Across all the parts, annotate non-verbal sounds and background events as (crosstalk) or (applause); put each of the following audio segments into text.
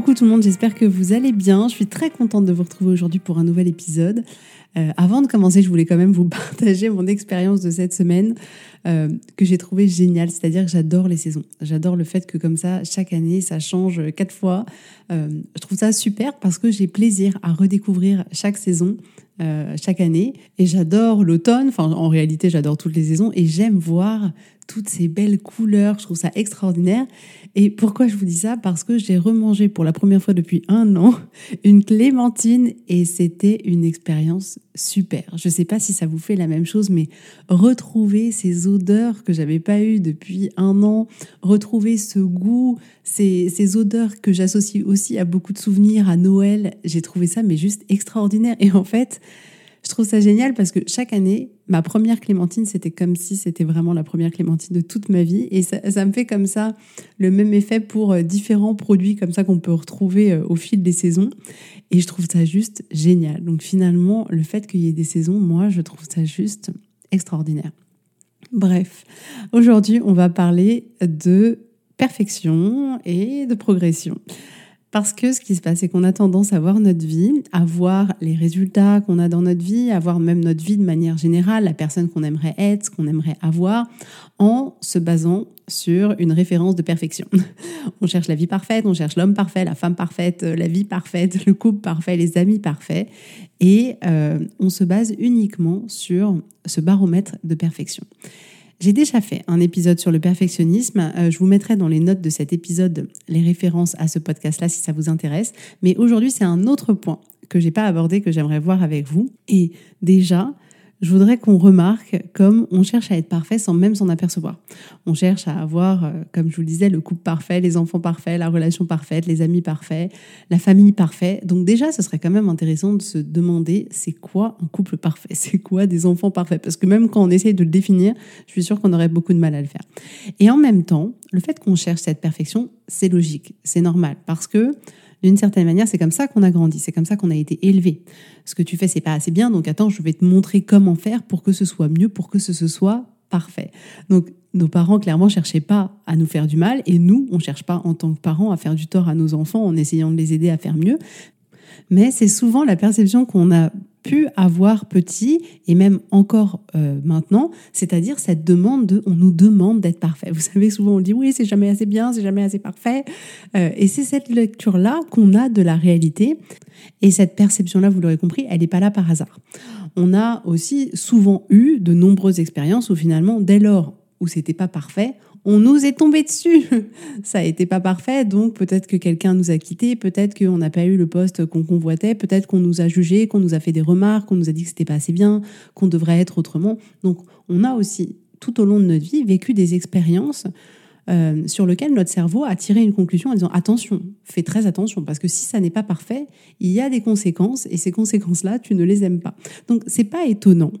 Coucou tout le monde, j'espère que vous allez bien. Je suis très contente de vous retrouver aujourd'hui pour un nouvel épisode. Euh, avant de commencer, je voulais quand même vous (laughs) partager mon expérience de cette semaine euh, que j'ai trouvé géniale. C'est-à-dire que j'adore les saisons. J'adore le fait que comme ça, chaque année, ça change quatre fois. Euh, je trouve ça super parce que j'ai plaisir à redécouvrir chaque saison. Chaque année et j'adore l'automne, enfin en réalité j'adore toutes les saisons et j'aime voir toutes ces belles couleurs, je trouve ça extraordinaire. Et pourquoi je vous dis ça? Parce que j'ai remangé pour la première fois depuis un an (laughs) une clémentine et c'était une expérience super. Je ne sais pas si ça vous fait la même chose, mais retrouver ces odeurs que j'avais pas eues depuis un an, retrouver ce goût, ces, ces odeurs que j'associe aussi à beaucoup de souvenirs, à Noël, j'ai trouvé ça mais juste extraordinaire. Et en fait, je trouve ça génial parce que chaque année, ma première clémentine, c'était comme si c'était vraiment la première clémentine de toute ma vie. Et ça, me fait comme ça le même effet pour euh, différents produits comme ça qu'on peut retrouver euh, au fil des saisons. Et je trouve ça juste génial. Donc finalement, le fait qu'il y ait des saisons, moi, je trouve ça juste extraordinaire. Bref, aujourd'hui, on va parler de perfection et de progression. Parce que ce qui se passe, c'est qu'on a tendance à voir notre vie, à voir les résultats qu'on a dans notre vie, à voir même notre vie de manière générale, la personne qu'on aimerait être, ce qu'on aimerait avoir, en se basant sur une référence de perfection. (laughs) On cherche la vie parfaite, on cherche l'homme parfait, la femme parfaite, la vie parfaite, (laughs) le couple parfait, les amis parfaits, et euh, on se base uniquement sur ce baromètre de perfection. J'ai déjà fait un épisode sur le perfectionnisme. Euh, je vous mettrai dans les notes de cet épisode les références à ce podcast-là si ça vous intéresse. Mais aujourd'hui, c'est un autre point que j'ai pas abordé que j'aimerais voir avec vous. Et déjà, je voudrais qu'on remarque comme on cherche à être parfait sans même s'en apercevoir. On cherche à avoir, euh, comme je vous le disais, le couple parfait, les enfants parfaits, la relation parfaite, les amis parfaits, la famille parfaite. Donc déjà, ce serait quand même intéressant de se demander c'est quoi un couple parfait? (laughs) C'est quoi des enfants parfaits? Parce que même quand on essaye de le définir, je suis sûre qu'on aurait beaucoup de mal à le faire. Et en même temps, le fait qu'on cherche cette perfection, c'est logique, c'est normal, parce que d'une certaine manière, c'est comme ça qu'on a grandi, c'est comme ça qu'on a été élevé. Ce que tu fais, c'est pas assez bien, donc attends, je vais te montrer comment faire pour que ce soit mieux, pour que ce soit parfait. Donc nos parents clairement cherchaient pas à nous faire du mal et nous, on cherche pas en tant que parents à faire du tort à nos enfants en essayant de les aider à faire mieux. Mais c'est souvent la perception qu'on a pu avoir petit et même encore euh, maintenant, c'est-à-dire cette demande de, on nous demande d'être parfait. Vous savez, souvent on dit oui, c'est jamais assez bien, c'est jamais assez parfait, euh, et c'est cette lecture-là qu'on a de la réalité, et cette perception-là, vous l'aurez compris, elle n'est pas là par hasard. On a aussi souvent eu de nombreuses expériences où finalement, dès lors où c'était pas parfait, on nous est tombé dessus. (laughs) Ça a été pas parfait, donc peut-être que quelqu'un nous a quittés, peut-être qu'on n'a pas eu le poste qu'on convoitait, peut-être qu'on nous a jugé, qu'on nous a fait des remarques, qu'on nous a dit que c'était pas assez bien, qu'on devrait être autrement. Donc on a aussi tout au long de notre vie vécu des expériences euh, sur lesquelles notre cerveau a tiré une conclusion en disant attention, fais très attention parce que si ça n'est pas parfait, il y a des conséquences et ces conséquences-là, tu ne les aimes pas. Donc c'est pas étonnant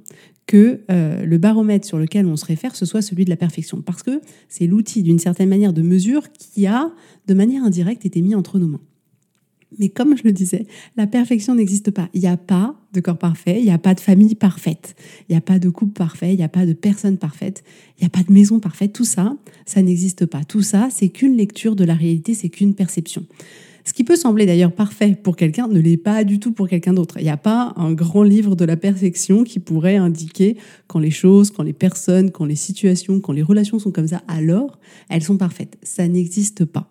que euh, le baromètre sur lequel on se réfère, ce soit celui de la perfection. Parce que c'est l'outil, d'une certaine manière, de mesure qui a, de manière indirecte, été mis entre nos mains. Mais comme je le disais, la perfection n'existe pas. Il n'y a pas de corps parfait, il n'y a pas de famille parfaite, il n'y a pas de couple parfait, il n'y a pas de personne parfaite, il n'y a pas de maison parfaite. Tout ça, ça n'existe pas. Tout ça, c'est qu'une lecture de la réalité, c'est qu'une perception. Ce qui peut sembler d'ailleurs parfait pour quelqu'un ne l'est pas du tout pour quelqu'un d'autre. Il n'y a pas un grand livre de la perfection qui pourrait indiquer quand les choses, quand les personnes, quand les situations, quand les relations sont comme ça, alors elles sont parfaites. Ça n'existe pas.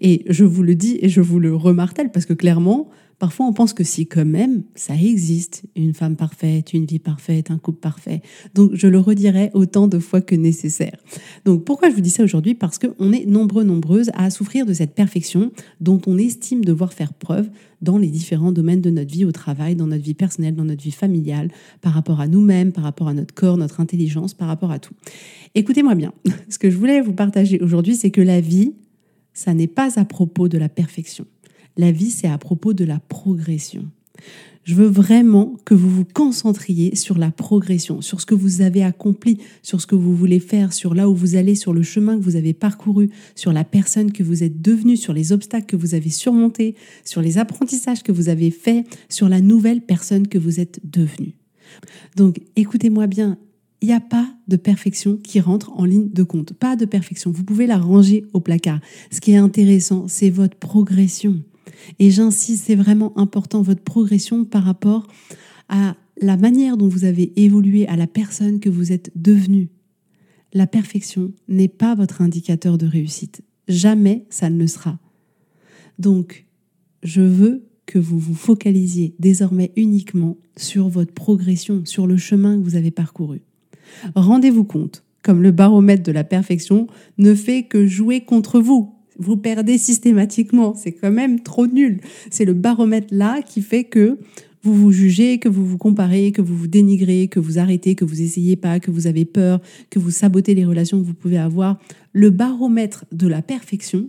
Et je vous le dis et je vous le remartèle parce que clairement, Parfois, on pense que si quand même, ça existe, une femme parfaite, une vie parfaite, un couple parfait. Donc, je le redirai autant de fois que nécessaire. Donc, pourquoi je vous dis ça aujourd'hui? Parce qu'on est nombreux, nombreuses à souffrir de cette perfection dont on estime devoir faire preuve dans les différents domaines de notre vie au travail, dans notre vie personnelle, dans notre vie familiale, par rapport à nous-mêmes, par rapport à notre corps, notre intelligence, par rapport à tout. Écoutez-moi bien, (laughs) ce que je voulais vous partager aujourd'hui, c'est que la vie, ça n'est pas à propos de la perfection. La vie, c'est à propos de la progression. Je veux vraiment que vous vous concentriez sur la progression, sur ce que vous avez accompli, sur ce que vous voulez faire, sur là où vous allez, sur le chemin que vous avez parcouru, sur la personne que vous êtes devenue, sur les obstacles que vous avez surmontés, sur les apprentissages que vous avez faits, sur la nouvelle personne que vous êtes devenue. Donc écoutez-moi bien, il n'y a pas de perfection qui rentre en ligne de compte. Pas de perfection. Vous pouvez la ranger au placard. Ce qui est intéressant, c'est votre progression. Et j'insiste, c'est vraiment important, votre progression par rapport à la manière dont vous avez évolué, à la personne que vous êtes devenue. La perfection n'est pas votre indicateur de réussite. Jamais ça ne le sera. Donc, je veux que vous vous focalisiez désormais uniquement sur votre progression, sur le chemin que vous avez parcouru. Rendez-vous compte, comme le baromètre de la perfection ne fait que jouer contre vous vous perdez systématiquement. C'est quand même trop nul. C'est le baromètre là qui fait que vous vous jugez, que vous vous comparez, que vous vous dénigrez, que vous arrêtez, que vous essayez pas, que vous avez peur, que vous sabotez les relations que vous pouvez avoir. Le baromètre de la perfection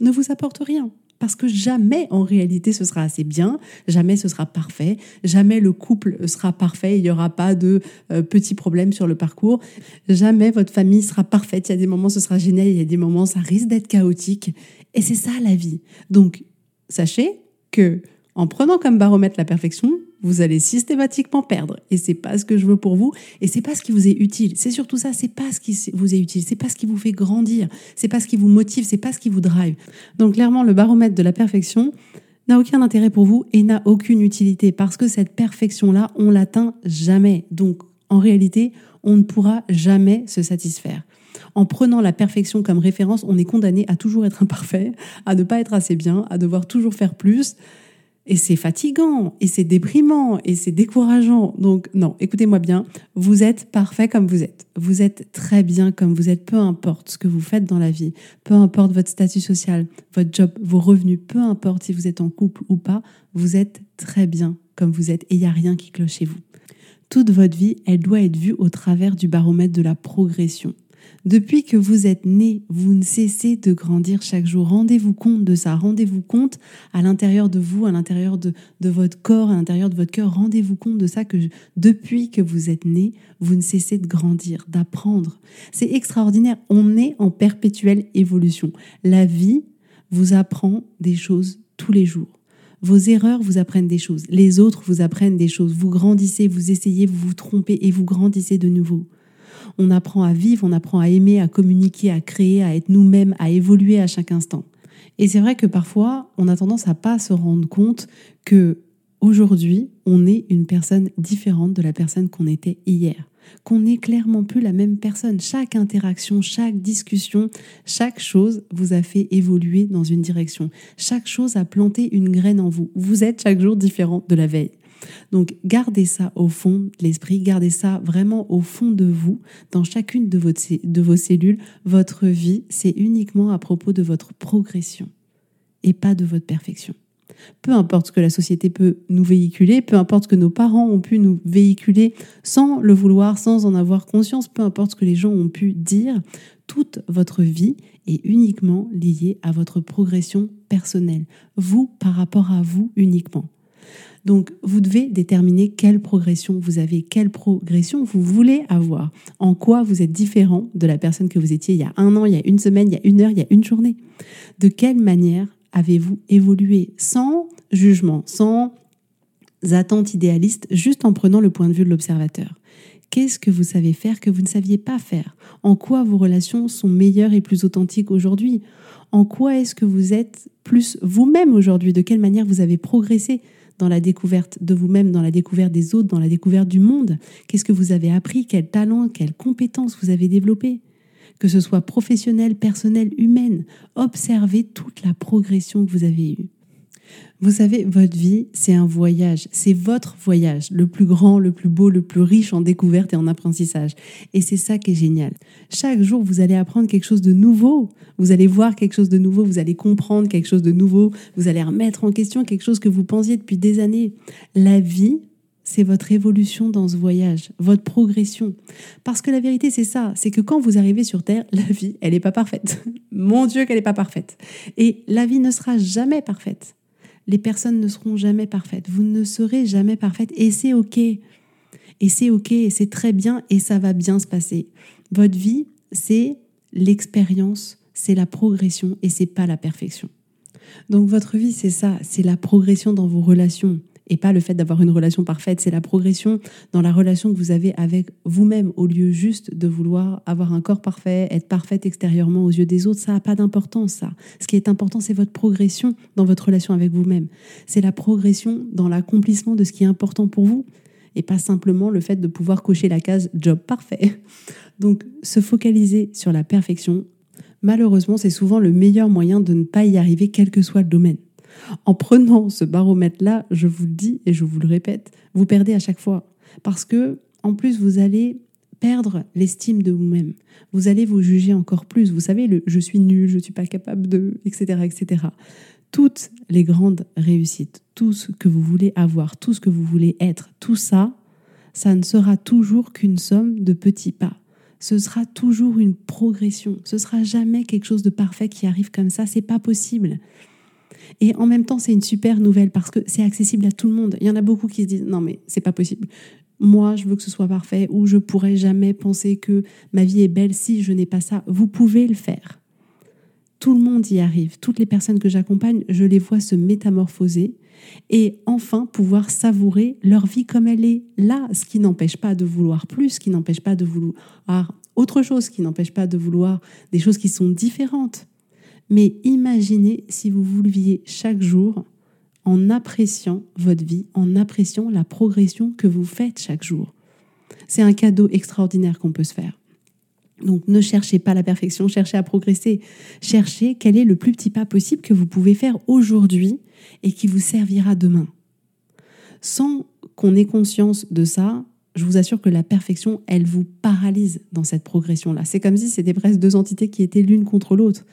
ne vous apporte rien. Parce que jamais en réalité ce sera assez bien, jamais ce sera parfait, jamais le couple sera parfait, il n'y aura pas de euh, petits problèmes sur le parcours, jamais votre famille sera parfaite, il y a des moments ce sera génial, il y a des moments ça risque d'être chaotique. Et c'est ça la vie. Donc sachez que en prenant comme baromètre la perfection, vous allez systématiquement perdre. Et c'est pas ce que je veux pour vous. Et c'est pas ce qui vous est utile. C'est surtout ça. C'est pas ce qui vous est utile. C'est pas ce qui vous fait grandir. C'est pas ce qui vous motive. C'est pas ce qui vous drive. Donc clairement, le baromètre de la perfection n'a aucun intérêt pour vous et n'a aucune utilité parce que cette perfection-là, on l'atteint jamais. Donc en réalité, on ne pourra jamais se satisfaire. En prenant la perfection comme référence, on est condamné à toujours être imparfait, à ne pas être assez bien, à devoir toujours faire plus. Et c'est fatigant, et c'est déprimant, et c'est décourageant. Donc non, écoutez-moi bien, vous êtes parfait comme vous êtes. Vous êtes très bien comme vous êtes, peu importe ce que vous faites dans la vie, peu importe votre statut social, votre job, vos revenus, peu importe si vous êtes en couple ou pas, vous êtes très bien comme vous êtes, et il n'y a rien qui cloche chez vous. Toute votre vie, elle doit être vue au travers du baromètre de la progression. Depuis que vous êtes né, vous ne cessez de grandir chaque jour. Rendez-vous compte de ça. Rendez-vous compte à l'intérieur de vous, à l'intérieur de, votre corps, à l'intérieur de votre cœur. Rendez-vous compte de ça que depuis que vous êtes né, vous ne cessez de grandir, d'apprendre. C'est extraordinaire. On est en perpétuelle évolution. La vie vous apprend des choses tous les jours. Vos erreurs vous apprennent des choses. Les autres vous apprennent des choses. Vous grandissez, vous essayez, vous vous trompez et vous grandissez de nouveau. On apprend à vivre, on apprend à aimer, à communiquer, à créer, à être nous-mêmes, à évoluer à chaque instant. Et c'est vrai que parfois, on a tendance à pas se rendre compte que aujourd'hui, on est une personne différente de la personne qu'on était hier. Qu'on n'est clairement plus la même personne. Chaque interaction, chaque discussion, chaque chose vous a fait évoluer dans une direction. Chaque chose a planté une graine en vous. Vous êtes chaque jour différent de la veille. Donc gardez ça au fond de l'esprit, gardez ça vraiment au fond de vous, dans chacune de, de vos cellules. Votre vie, c'est uniquement à propos de votre progression et pas de votre perfection. Peu importe ce que la société peut nous véhiculer, peu importe ce que nos parents ont pu nous véhiculer sans le vouloir, sans en avoir conscience, peu importe ce que les gens ont pu dire, toute votre vie est uniquement liée à votre progression personnelle. Vous par rapport à vous uniquement. Donc, vous devez déterminer quelle progression vous avez, quelle progression vous voulez avoir, en quoi vous êtes différent de la personne que vous étiez il y a un an, il y a une semaine, il y a une heure, il y a une journée. De quelle manière avez-vous évolué sans jugement, sans attente idéaliste, juste en prenant le point de vue de l'observateur? Qu'est-ce que vous savez faire que vous ne saviez pas faire? En quoi vos relations sont meilleures et plus authentiques aujourd'hui? En quoi est-ce que vous êtes plus vous-même aujourd'hui? De quelle manière vous avez progressé dans la découverte de vous-même, dans la découverte des autres, dans la découverte du monde. Qu'est-ce que vous avez appris? Quel talent, quelles compétences vous avez développées Que ce soit professionnel, personnel, humaine, observez toute la progression que vous avez eue. Vous savez, votre vie, c'est un voyage. C'est votre voyage, le plus grand, le plus beau, le plus riche en découvertes et en apprentissage. Et c'est ça qui est génial. Chaque jour, vous allez apprendre quelque chose de nouveau. Vous allez voir quelque chose de nouveau. Vous allez comprendre quelque chose de nouveau. Vous allez remettre en question quelque chose que vous pensiez depuis des années. La vie, c'est votre évolution dans ce voyage, votre progression. Parce que la vérité, c'est ça, c'est que quand vous arrivez sur Terre, (laughs) la vie, elle n'est pas parfaite. Mon Dieu, qu'elle n'est pas parfaite. Et la vie ne sera jamais parfaite les personnes ne seront jamais parfaites. Vous ne serez jamais parfaite et c'est OK. Et c'est OK et c'est très bien et ça va bien se passer. Votre vie, c'est l'expérience, c'est la progression et c'est pas la perfection. Donc votre vie, c'est ça, c'est la progression dans vos relations, et pas le fait d'avoir une relation parfaite, c'est la progression dans la relation que vous avez avec vous-même au lieu juste de vouloir avoir un corps parfait, être parfaite extérieurement aux yeux des autres, ça n'a pas d'importance ça. Ce qui est important, c'est votre progression dans votre relation avec vous-même. C'est la progression dans l'accomplissement de ce qui est important pour vous et pas simplement le fait de pouvoir cocher la case job parfait. (laughs) Donc se focaliser sur la perfection, malheureusement, c'est souvent le meilleur moyen de ne pas y arriver quel que soit le domaine. En prenant ce baromètre-là, je vous le dis et je vous le répète, vous perdez à chaque fois. Parce que, en plus, vous allez perdre l'estime de vous-même. Vous allez vous juger encore plus. Vous savez, je suis nul, je ne suis pas capable de, etc., etc. Toutes les grandes réussites, tout ce que vous voulez avoir, tout ce que vous voulez être, tout ça, ça ne sera toujours qu'une somme de petits pas. Ce sera toujours une progression. Ce sera jamais quelque chose de parfait qui arrive comme ça. C'est pas possible. Et en même temps, c'est une super nouvelle parce que c'est accessible à tout le monde. Il y en a beaucoup qui se disent non mais c'est pas possible. Moi, je veux que ce soit parfait ou je pourrais jamais penser que ma vie est belle si je n'ai pas ça. Vous pouvez le faire. Tout le monde y arrive. Toutes les personnes que j'accompagne, je les vois se métamorphoser et enfin pouvoir savourer leur vie comme elle est là, ce qui n'empêche pas de vouloir plus, ce qui n'empêche pas de vouloir autre chose, ce qui n'empêche pas de vouloir des choses qui sont différentes. Mais imaginez si vous vous leviez chaque jour en appréciant votre vie, en appréciant la progression que vous faites chaque jour. C'est un cadeau extraordinaire qu'on peut se faire. Donc ne cherchez pas la perfection, cherchez à progresser. Cherchez quel est le plus petit pas possible que vous pouvez faire aujourd'hui et qui vous servira demain. Sans qu'on ait conscience de ça, je vous assure que la perfection, elle vous paralyse dans cette progression-là. C'est comme si c'était presque deux entités qui étaient l'une contre l'autre.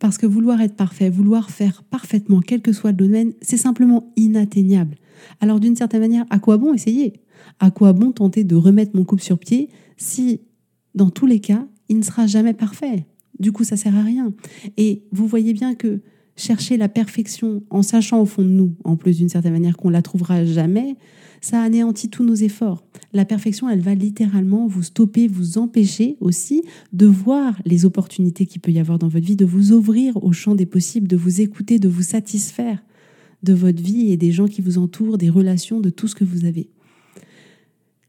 Parce que vouloir être parfait, vouloir faire parfaitement, quel que soit le domaine, c'est simplement inatteignable. Alors d'une certaine manière, à quoi bon essayer? À quoi bon tenter de remettre mon couple sur pied si, dans tous les cas, il ne sera jamais parfait? Du coup, ça sert à rien. Et vous voyez bien que chercher la perfection en sachant au fond de nous, en plus d'une certaine manière qu'on la trouvera jamais, ça anéantit tous nos efforts. La perfection, elle va littéralement vous stopper, vous empêcher aussi de voir les opportunités qu'il peut y avoir dans votre vie, de vous ouvrir au champ des possibles, de vous écouter, de vous satisfaire de votre vie et des gens qui vous entourent, des relations, de tout ce que vous avez.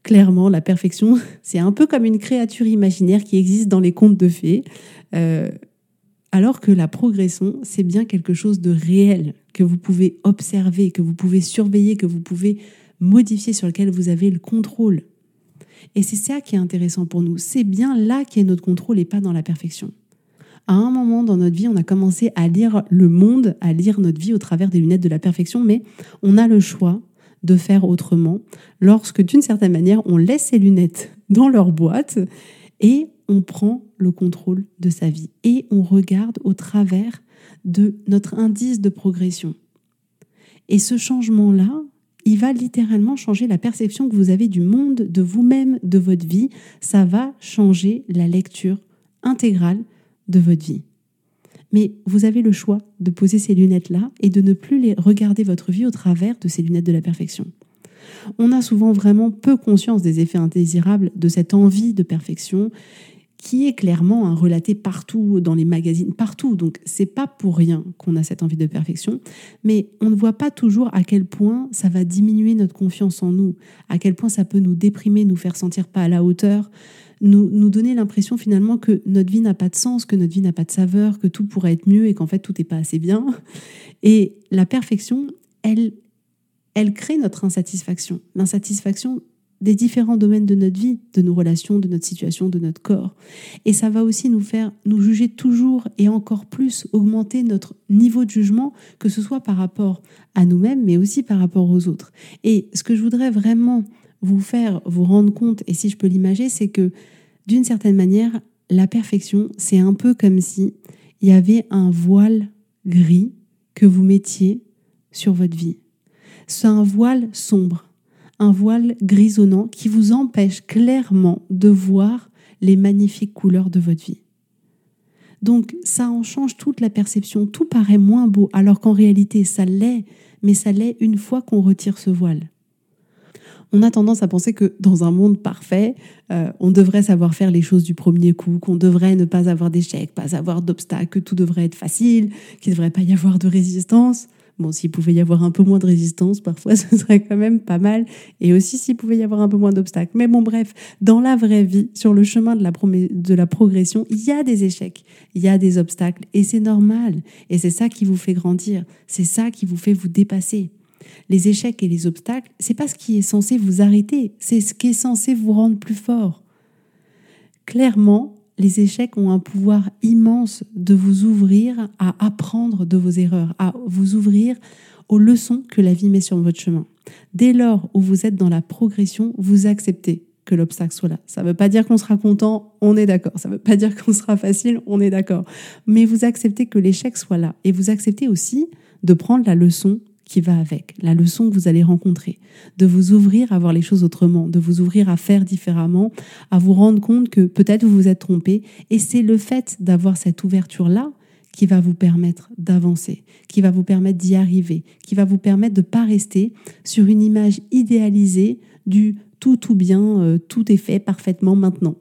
Clairement, la perfection, (laughs) c'est un peu comme une créature imaginaire qui existe dans les contes de fées. Euh, alors que la progression, c'est bien quelque chose de réel, que vous pouvez observer, que vous pouvez surveiller, que vous pouvez modifier, sur lequel vous avez le contrôle. Et c'est ça qui est intéressant pour nous. C'est bien là qu'est notre contrôle et pas dans la perfection. À un moment dans notre vie, on a commencé à lire le monde, à lire notre vie au travers des lunettes de la perfection, mais on a le choix de faire autrement lorsque, d'une certaine manière, on laisse ces lunettes dans leur boîte et on prend le contrôle de sa vie et on regarde au travers de notre indice de progression. Et ce changement-là, il va littéralement changer la perception que vous avez du monde, de vous-même, de votre vie. Ça va changer la lecture intégrale de votre vie. Mais vous avez le choix de poser ces lunettes-là et de ne plus les regarder votre vie au travers de ces lunettes de la perfection. On a souvent vraiment peu conscience des effets indésirables de cette envie de perfection qui est clairement un relaté partout dans les magazines, partout. Donc c'est pas pour rien qu'on a cette envie de perfection, mais on ne voit pas toujours à quel point ça va diminuer notre confiance en nous, à quel point ça peut nous déprimer, nous faire sentir pas à la hauteur, nous, nous donner l'impression finalement que notre vie n'a pas de sens, que notre vie n'a pas de saveur, que tout pourrait être mieux et qu'en fait tout n'est pas assez bien. Et la perfection, elle, elle crée notre insatisfaction. L'insatisfaction des différents domaines de notre vie, de nos relations, de notre situation, de notre corps. Et ça va aussi nous faire nous juger toujours et encore plus, augmenter notre niveau de jugement, que ce soit par rapport à nous-mêmes, mais aussi par rapport aux autres. Et ce que je voudrais vraiment vous faire vous rendre compte, et si je peux l'imager, c'est que d'une certaine manière, la perfection, c'est un peu comme si il y avait un voile gris que vous mettiez sur votre vie. C'est un voile sombre un voile grisonnant qui vous empêche clairement de voir les magnifiques couleurs de votre vie. Donc ça en change toute la perception, tout paraît moins beau, alors qu'en réalité ça l'est, mais ça l'est une fois qu'on retire ce voile. On a tendance à penser que dans un monde parfait, euh, on devrait savoir faire les choses du premier coup, qu'on devrait ne pas avoir d'échecs, pas avoir d'obstacles, que tout devrait être facile, qu'il ne devrait pas y avoir de résistance. Bon, s'il pouvait y avoir un peu moins de résistance, parfois (laughs) ce serait quand même pas mal. Et aussi s'il pouvait y avoir un peu moins d'obstacles. Mais bon, bref, dans la vraie vie, sur le chemin de la, de la progression, il y a des échecs, il y a des obstacles. Et c'est normal. Et c'est ça qui vous fait grandir. C'est ça qui vous fait vous dépasser. Les échecs et les obstacles, c'est pas ce qui est censé vous arrêter, c'est ce qui est censé vous rendre plus fort. Clairement, les échecs ont un pouvoir immense de vous ouvrir à apprendre de vos erreurs, à vous ouvrir aux leçons que la vie met sur votre chemin. Dès lors où vous êtes dans la progression, vous acceptez que l'obstacle soit là. Ça ne veut pas dire qu'on sera content, on est d'accord. Ça ne veut pas dire qu'on sera facile, on est d'accord. Mais vous acceptez que l'échec soit là. Et vous acceptez aussi de prendre la leçon qui va avec, la leçon que vous allez rencontrer, de vous ouvrir à voir les choses autrement, de vous ouvrir à faire différemment, à vous rendre compte que peut-être vous vous êtes trompé. Et c'est le fait d'avoir cette ouverture-là qui va vous permettre d'avancer, qui va vous permettre d'y arriver, qui va vous permettre de ne pas rester sur une image idéalisée du tout, tout bien, euh, tout est fait parfaitement maintenant.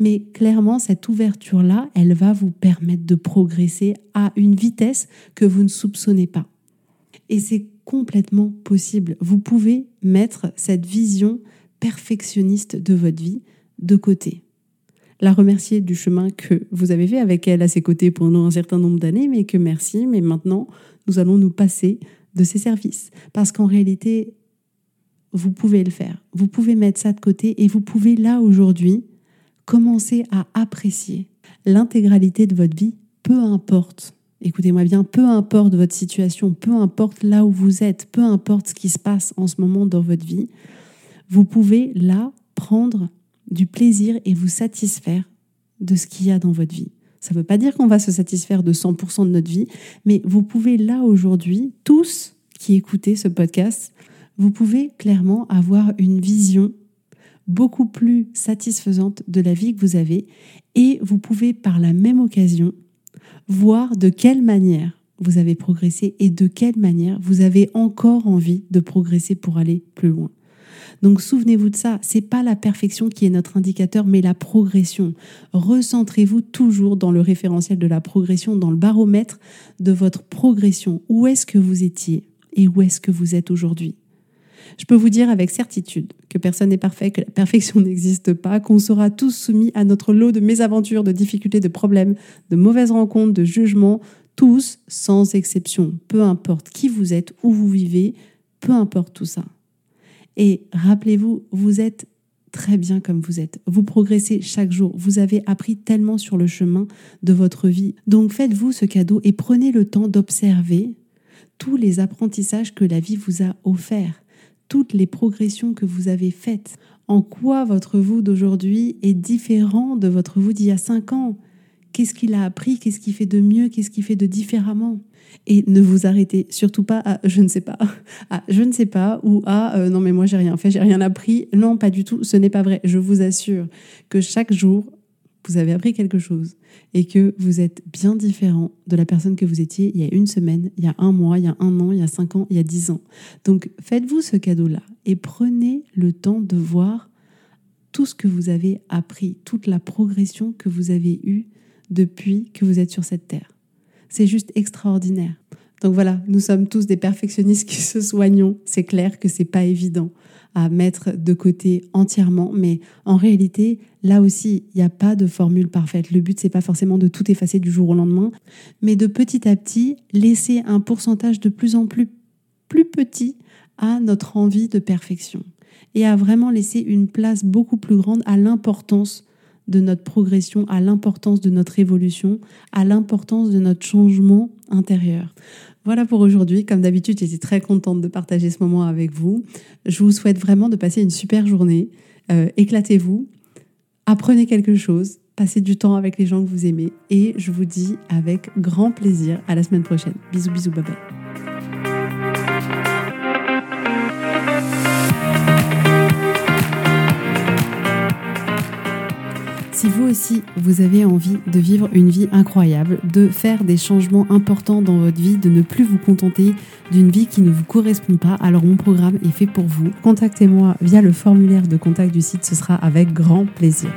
Mais clairement, cette ouverture-là, elle va vous permettre de progresser à une vitesse que vous ne soupçonnez pas. Et c'est complètement possible. Vous pouvez mettre cette vision perfectionniste de votre vie de côté. La remercier du chemin que vous avez fait avec elle à ses côtés pendant un certain nombre d'années, mais que merci, mais maintenant, nous allons nous passer de ses services. Parce qu'en réalité, vous pouvez le faire. Vous pouvez mettre ça de côté et vous pouvez là aujourd'hui commencer à apprécier l'intégralité de votre vie, peu importe Écoutez-moi bien, peu importe votre situation, peu importe là où vous êtes, peu importe ce qui se passe en ce moment dans votre vie, vous pouvez là prendre du plaisir et vous satisfaire de ce qu'il y a dans votre vie. Ça ne veut pas dire qu'on va se satisfaire de 100% de notre vie, mais vous pouvez là aujourd'hui, tous qui écoutez ce podcast, vous pouvez clairement avoir une vision beaucoup plus satisfaisante de la vie que vous avez et vous pouvez par la même occasion voir de quelle manière vous avez progressé et de quelle manière vous avez encore envie de progresser pour aller plus loin. Donc souvenez-vous de ça, c'est pas la perfection qui est notre indicateur mais la progression. Recentrez-vous toujours dans le référentiel de la progression, dans le baromètre de votre progression. Où est-ce que vous étiez et où est-ce que vous êtes aujourd'hui? Je peux vous dire avec certitude que personne n'est parfait, que la perfection (laughs) n'existe pas, qu'on sera tous soumis à notre lot de mésaventures, de difficultés, de problèmes, de mauvaises rencontres, de jugements, tous sans exception, peu importe qui vous êtes, où vous vivez, peu importe tout ça. Et rappelez-vous, vous êtes très bien comme vous êtes. Vous progressez chaque jour. Vous avez appris tellement sur le chemin de votre vie. Donc faites-vous ce cadeau et prenez le temps d'observer tous les apprentissages que la vie vous a offerts toutes les progressions que vous avez faites. En quoi votre vous d'aujourd'hui est différent de votre vous d'il y a cinq ans? Qu'est-ce qu'il a appris? Qu'est-ce qu'il fait de mieux? Qu'est-ce qu'il fait de différemment? Et ne vous arrêtez surtout pas à je ne sais pas, (laughs) à je ne sais pas ou à euh, non mais moi j'ai rien fait, j'ai rien appris. Non, pas du tout, ce n'est pas vrai. Je vous assure que chaque jour, vous avez appris quelque chose et que vous êtes bien différent de la personne que vous étiez il y a une semaine, il y a un mois, il y a un an, il y a cinq ans, il y a dix ans. Donc faites-vous ce cadeau-là et prenez le temps de voir tout ce que vous avez appris, toute la progression que vous avez eue depuis que vous êtes sur cette terre. C'est juste extraordinaire. Donc voilà, nous sommes tous des perfectionnistes qui se soignons. C'est clair que c'est pas évident à mettre de côté entièrement, mais en réalité, là aussi, il n'y a pas de formule parfaite. Le but, c'est pas forcément de tout effacer du jour au lendemain, mais de petit à petit laisser un pourcentage de plus en plus plus petit à notre envie de perfection et à vraiment laisser une place beaucoup plus grande à l'importance de notre progression, à l'importance de notre évolution, à l'importance de notre changement intérieur. Voilà pour aujourd'hui. Comme d'habitude, j'étais très contente de partager ce moment avec vous. Je vous souhaite vraiment de passer une super journée. Euh, éclatez-vous, apprenez quelque chose, passez du temps avec les gens que vous aimez et je vous dis avec grand plaisir à la semaine prochaine. Bisous, bisous, bye. Si vous aussi, vous avez envie de vivre une vie incroyable, de faire des changements importants dans votre vie, de ne plus vous contenter d'une vie qui ne vous correspond pas, alors mon programme est fait pour vous. Contactez-moi via le formulaire de contact du site, ce sera avec grand plaisir.